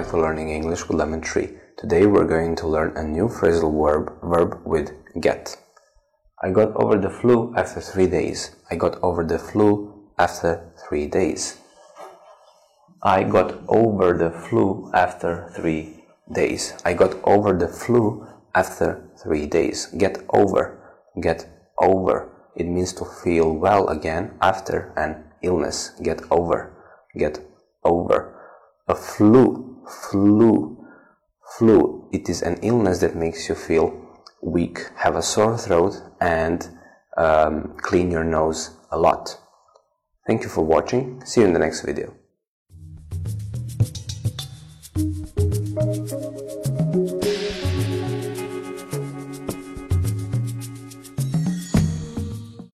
for learning English with Lemon Tree. Today we're going to learn a new phrasal verb, verb with get. I got over the flu after three days. I got over the flu after three days. I got over the flu after three days. I got over the flu after three days. Get over. Get over. It means to feel well again after an illness. Get over. Get over. A flu flu. Flu, it is an illness that makes you feel weak, have a sore throat, and um, clean your nose a lot. Thank you for watching. See you in the next video.